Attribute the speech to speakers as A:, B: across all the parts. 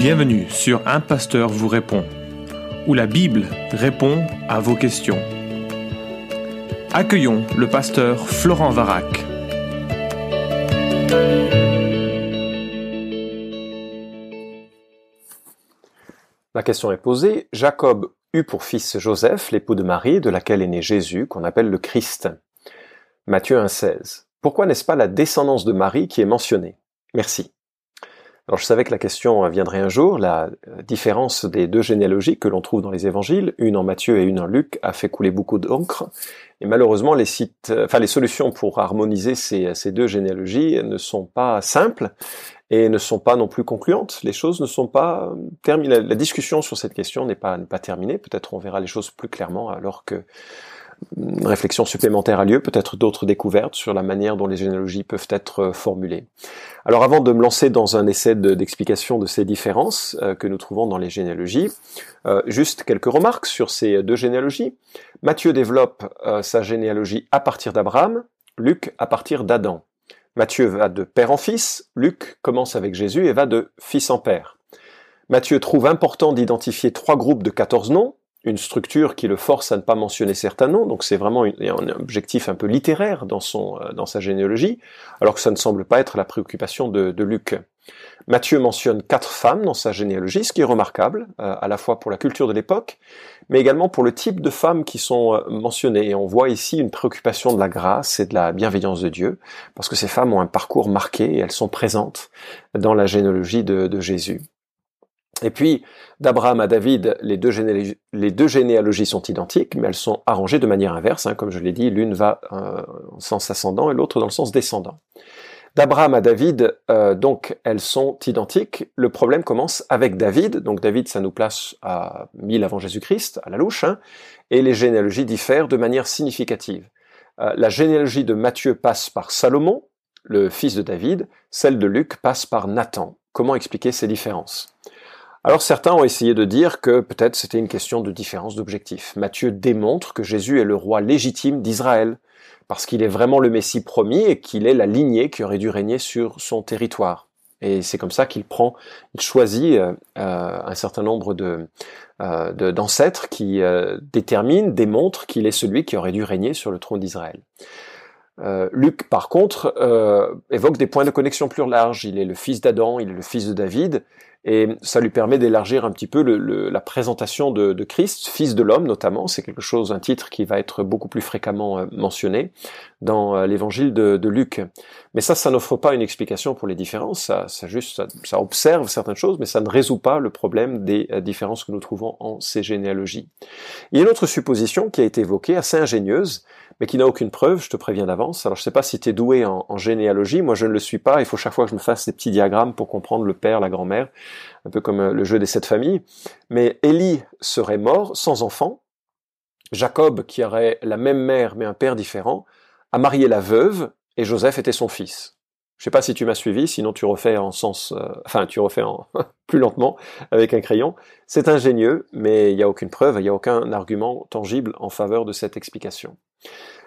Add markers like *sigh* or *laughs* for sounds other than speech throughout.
A: Bienvenue sur Un Pasteur vous répond, où la Bible répond à vos questions. Accueillons le pasteur Florent Varac.
B: La question est posée. Jacob eut pour fils Joseph, l'époux de Marie, de laquelle est né Jésus, qu'on appelle le Christ. Matthieu 1,16. Pourquoi n'est-ce pas la descendance de Marie qui est mentionnée? Merci. Alors je savais que la question viendrait un jour. La différence des deux généalogies que l'on trouve dans les évangiles, une en Matthieu et une en Luc, a fait couler beaucoup d'encre. Et malheureusement, les sites, enfin les solutions pour harmoniser ces, deux généalogies ne sont pas simples et ne sont pas non plus concluantes. Les choses ne sont pas terminées. La, discussion sur cette question n'est pas, pas terminée. Peut-être on verra les choses plus clairement alors que une réflexion supplémentaire a lieu, peut-être d'autres découvertes sur la manière dont les généalogies peuvent être euh, formulées. Alors avant de me lancer dans un essai d'explication de, ces différences euh, que nous trouvons dans les généalogies, euh, juste quelques remarques sur ces deux généalogies. Matthieu développe sa généalogie à partir d'Abraham, Luc à partir d'Adam. Matthieu va de père en fils, Luc commence avec Jésus et va de fils en père. Matthieu trouve important d'identifier trois groupes de 14 noms, une structure qui le force à ne pas mentionner certains noms, donc c'est vraiment un objectif un peu littéraire dans, son, euh, dans sa généalogie, alors que ça ne semble pas être la préoccupation de, Luc. Matthieu mentionne quatre femmes dans sa généalogie, ce qui est remarquable, euh, à la fois pour la culture de l'époque, mais également pour le type de femmes qui sont euh, mentionnées. Et on voit ici une préoccupation de la grâce et de la bienveillance de Dieu, parce que ces femmes ont un parcours marqué et elles sont présentes dans la généalogie de Jésus. Et puis, d'Abraham à David, les deux, généalogies, sont identiques, mais elles sont arrangées de manière inverse. Hein, comme je l'ai dit, l'une va euh, en sens ascendant et l'autre dans le sens descendant. D'Abraham à David, euh, donc, elles sont identiques. Le problème commence avec David. Donc, David, ça nous place à 1000 avant Jésus-Christ, à la louche, hein, et les généalogies diffèrent de manière significative. Euh, la généalogie de Matthieu passe par Salomon, le fils de David. Celle de Luc passe par Nathan. Comment expliquer ces différences? Alors certains ont essayé de dire que peut-être c'était une question de différence d'objectif. Matthieu démontre que Jésus est le roi légitime d'Israël, parce qu'il est vraiment le Messie promis et qu'il est la lignée qui aurait dû régner sur son territoire. Et c'est comme ça qu'il prend, il choisit euh, euh, un certain nombre de euh, d'ancêtres qui déterminent, démontrent qu'il est celui qui aurait dû régner sur le trône d'Israël. Luc, par contre, évoque des points de connexion plus larges. Il est le fils d'Adam, il est le fils de David, et ça lui permet d'élargir un petit peu le, la présentation de, de, Christ, fils de l'homme notamment. C'est quelque chose, un titre qui va être beaucoup plus fréquemment euh, mentionné dans euh, l'évangile de, de, Luc. Mais ça, ça n'offre pas une explication pour les différences. Ça, ça juste, ça, observe certaines choses, mais ça ne résout pas le problème des euh, différences que nous trouvons en ces généalogies. Il y a une autre supposition qui a été évoquée, assez ingénieuse, mais qui n'a aucune preuve, je te préviens d'avance. Alors je sais pas si tu es doué en, généalogie, moi je ne le suis pas, il faut chaque fois que je me fasse des petits diagrammes pour comprendre le père, la grand-mère, un peu comme euh, le jeu des sept familles. Mais Élie serait mort sans enfant, Jacob, qui aurait la même mère mais un père différent, a marié la veuve, et Joseph était son fils. Je sais pas si tu m'as suivi, sinon tu refais en sens, euh, enfin tu refais *laughs* plus lentement avec un crayon. C'est ingénieux, mais il n'y a aucune preuve, il n'y a aucun argument tangible en faveur de cette explication.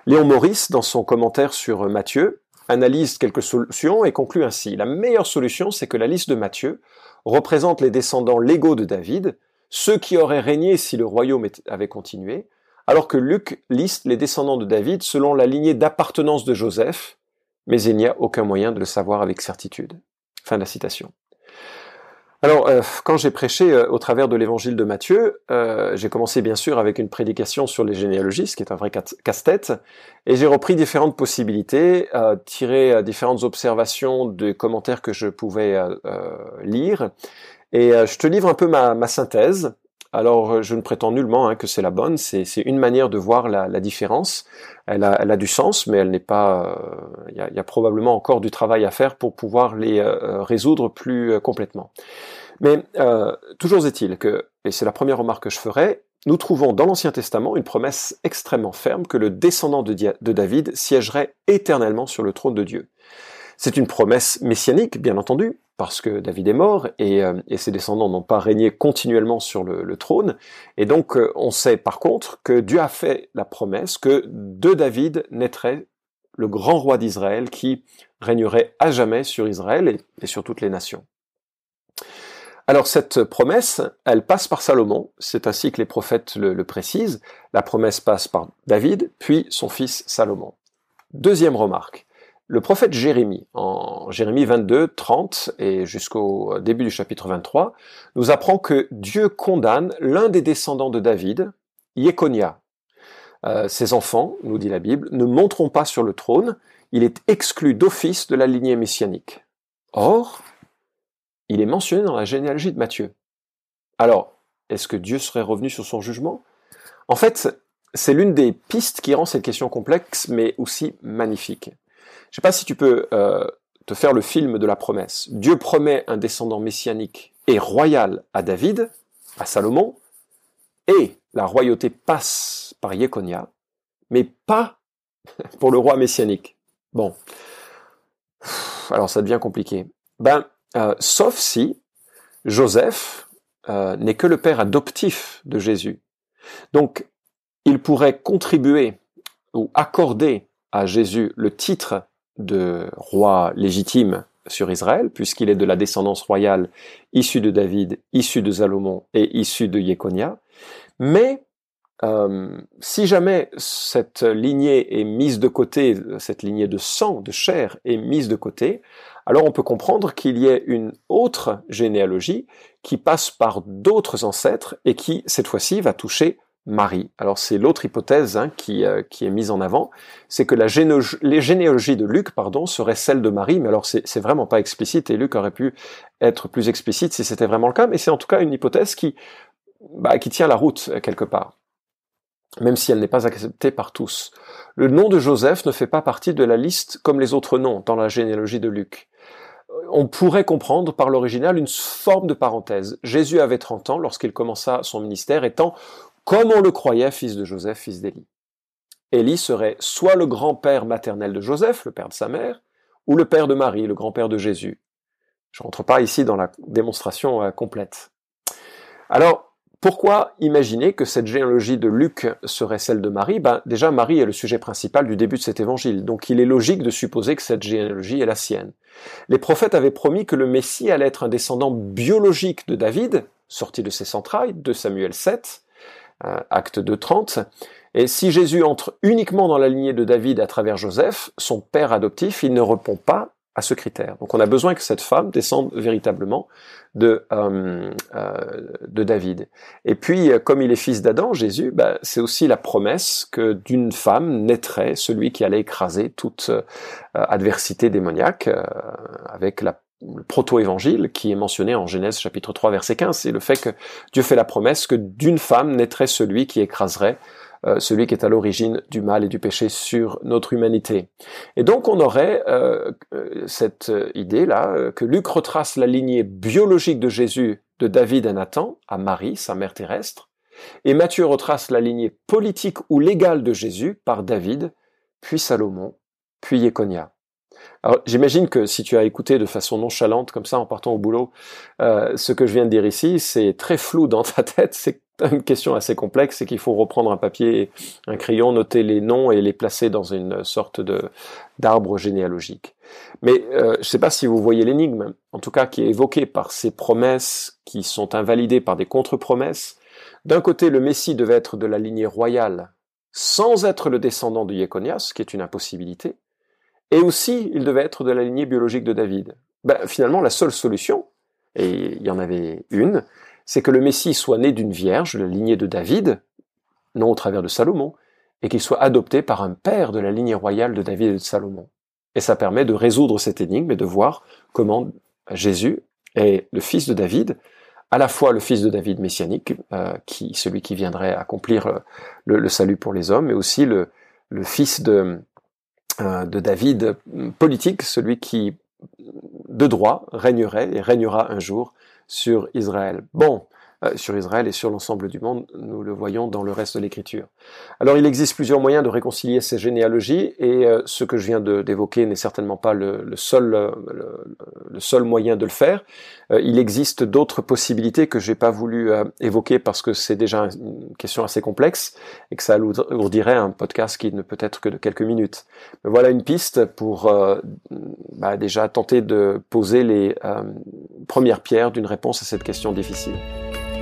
B: Léon Maurice, dans son commentaire sur Matthieu, analyse quelques solutions et conclut ainsi. La meilleure solution, c'est que la liste de Matthieu représente les descendants légaux de David, ceux qui auraient régné si le royaume avait continué, alors que Luc liste les descendants de David selon la lignée d'appartenance de Joseph, mais il n'y a aucun moyen de le savoir avec certitude. Fin de la citation. Alors, euh, quand j'ai prêché euh, au travers de l'évangile de Matthieu, euh, j'ai commencé bien sûr avec une prédication sur les généalogies, ce qui est un vrai casse-tête, et j'ai repris différentes possibilités, tiré différentes observations des commentaires que je pouvais lire, et je te livre un peu ma, ma synthèse. Alors, euh, je ne prétends nullement hein, que c'est la bonne. C'est une manière de voir la, différence. Elle a, du sens, mais elle n'est pas. Euh, il y, a, probablement encore du travail à faire pour pouvoir les euh, résoudre plus complètement. Mais toujours est-il que, et c'est la première remarque que je ferai, nous trouvons dans l'Ancien Testament une promesse extrêmement ferme que le descendant de, de David siégerait éternellement sur le trône de Dieu. C'est une promesse messianique, bien entendu, parce que David est mort et, euh, ses descendants n'ont pas régné continuellement sur le, trône. Et donc euh, on sait par contre que Dieu a fait la promesse que de David naîtrait le grand roi d'Israël qui régnerait à jamais sur Israël et, sur toutes les nations. Alors cette promesse, elle passe par Salomon, c'est ainsi que les prophètes le, le, précisent. La promesse passe par David, puis son fils Salomon. Deuxième remarque, le prophète Jérémie, en Jérémie 22, 30 et jusqu'au début du chapitre 23, nous apprend que Dieu condamne l'un des descendants de David, Yekonia. Euh, ses enfants, nous dit la Bible, ne monteront pas sur le trône, il est exclu d'office de la lignée messianique. Or, il est mentionné dans la généalogie de Matthieu. Alors, est-ce que Dieu serait revenu sur son jugement? En fait, c'est l'une des pistes qui rend cette question complexe, mais aussi magnifique. Je ne sais pas si tu peux euh, te faire le film de la promesse. Dieu promet un descendant messianique et royal à David, à Salomon, et la royauté passe par Yekonia, mais pas *laughs* pour le roi messianique. Bon, alors ça devient compliqué. Ben, euh, sauf si Joseph euh, n'est que le père adoptif de Jésus. Donc, il pourrait contribuer ou accorder à Jésus le titre de roi légitime sur Israël, puisqu'il est de la descendance royale issue de David, issue de Salomon et issue de Yekonia. Mais euh, si jamais cette lignée est mise de côté, cette lignée de sang, de chair est mise de côté, alors on peut comprendre qu'il y ait une autre généalogie qui passe par d'autres ancêtres et qui, cette fois-ci, va toucher Marie. Alors c'est l'autre hypothèse hein, qui, euh, qui, est mise en avant, c'est que la les généalogies de Luc, pardon, seraient celles de Marie, mais alors c'est vraiment pas explicite et Luc aurait pu être plus explicite si c'était vraiment le cas, mais c'est en tout cas une hypothèse qui, bah, qui tient la route euh, quelque part, même si elle n'est pas acceptée par tous. Le nom de Joseph ne fait pas partie de la liste comme les autres noms dans la généalogie de Luc on pourrait comprendre par l'original une forme de parenthèse. Jésus avait 30 ans lorsqu'il commença son ministère, étant comme on le croyait, fils de Joseph, fils d'Élie. Élie serait soit le grand-père maternel de Joseph, le père de sa mère, ou le père de Marie, le grand-père de Jésus. Je ne rentre pas ici dans la démonstration euh, complète. Alors, pourquoi imaginer que cette généalogie de Luc serait celle de Marie? Ben, Déjà, Marie est le sujet principal du début de cet évangile, donc il est logique de supposer que cette généalogie est la sienne. Les prophètes avaient promis que le Messie allait être un descendant biologique de David, sorti de ses entrailles, de Samuel 7, euh, acte 2.30. Et si Jésus entre uniquement dans la lignée de David à travers Joseph, son père adoptif, il ne répond pas à ce critère. Donc on a besoin que cette femme descende véritablement de, euh, euh, de David. Et puis, comme il est fils d'Adam, Jésus, bah, c'est aussi la promesse que d'une femme naîtrait celui qui allait écraser toute adversité démoniaque avec la le proto-évangile qui est mentionné en Genèse chapitre 3 verset 15, c'est le fait que Dieu fait la promesse que d'une femme naîtrait celui qui écraserait euh, celui qui est à l'origine du mal et du péché sur notre humanité. Et donc on aurait euh, euh, cette idée-là que Luc retrace la lignée biologique de Jésus de David à Nathan, à Marie, sa mère terrestre, et Matthieu retrace la lignée politique ou légale de Jésus par David, puis Salomon, puis Yeconia. Alors j'imagine que si tu as écouté de façon nonchalante comme ça en partant au boulot, euh, ce que je viens de dire ici, c'est très flou dans ta tête, c'est une question assez complexe, c'est qu'il faut reprendre un papier, un crayon, noter les noms et les placer dans une sorte de d'arbre généalogique. Mais euh, je ne sais pas si vous voyez l'énigme, en tout cas qui est évoquée par ces promesses qui sont invalidées par des contre-promesses. D'un côté, le Messie devait être de la lignée royale, sans être le descendant de Yéconias, qui est une impossibilité. Et aussi, il devait être de la lignée biologique de David. Ben, finalement, la seule solution, et il y en avait une, c'est que le Messie soit né d'une vierge, de la lignée de David, non au travers de Salomon, et qu'il soit adopté par un père de la lignée royale de David et de Salomon. Et ça permet de résoudre cette énigme et de voir comment Jésus est le fils de David, à la fois le fils de David messianique, euh, celui qui viendrait accomplir euh, le, salut pour les hommes, mais aussi le, fils de, de David politique, celui qui de droit régnerait et régnera un jour sur Israël. Bon, euh, sur Israël et sur l'ensemble du monde. Nous le voyons dans le reste de l'Écriture. Alors il existe plusieurs moyens de réconcilier ces généalogies et euh, ce que je viens d'évoquer n'est certainement pas le, seul, le, seul moyen de le faire. il existe d'autres possibilités que j'ai pas voulu évoquer parce que c'est déjà une question assez complexe et que ça alourdirait un podcast qui ne peut être que de quelques minutes. Mais voilà une piste pour bah, déjà tenter de poser les premières pierres d'une réponse à cette question difficile.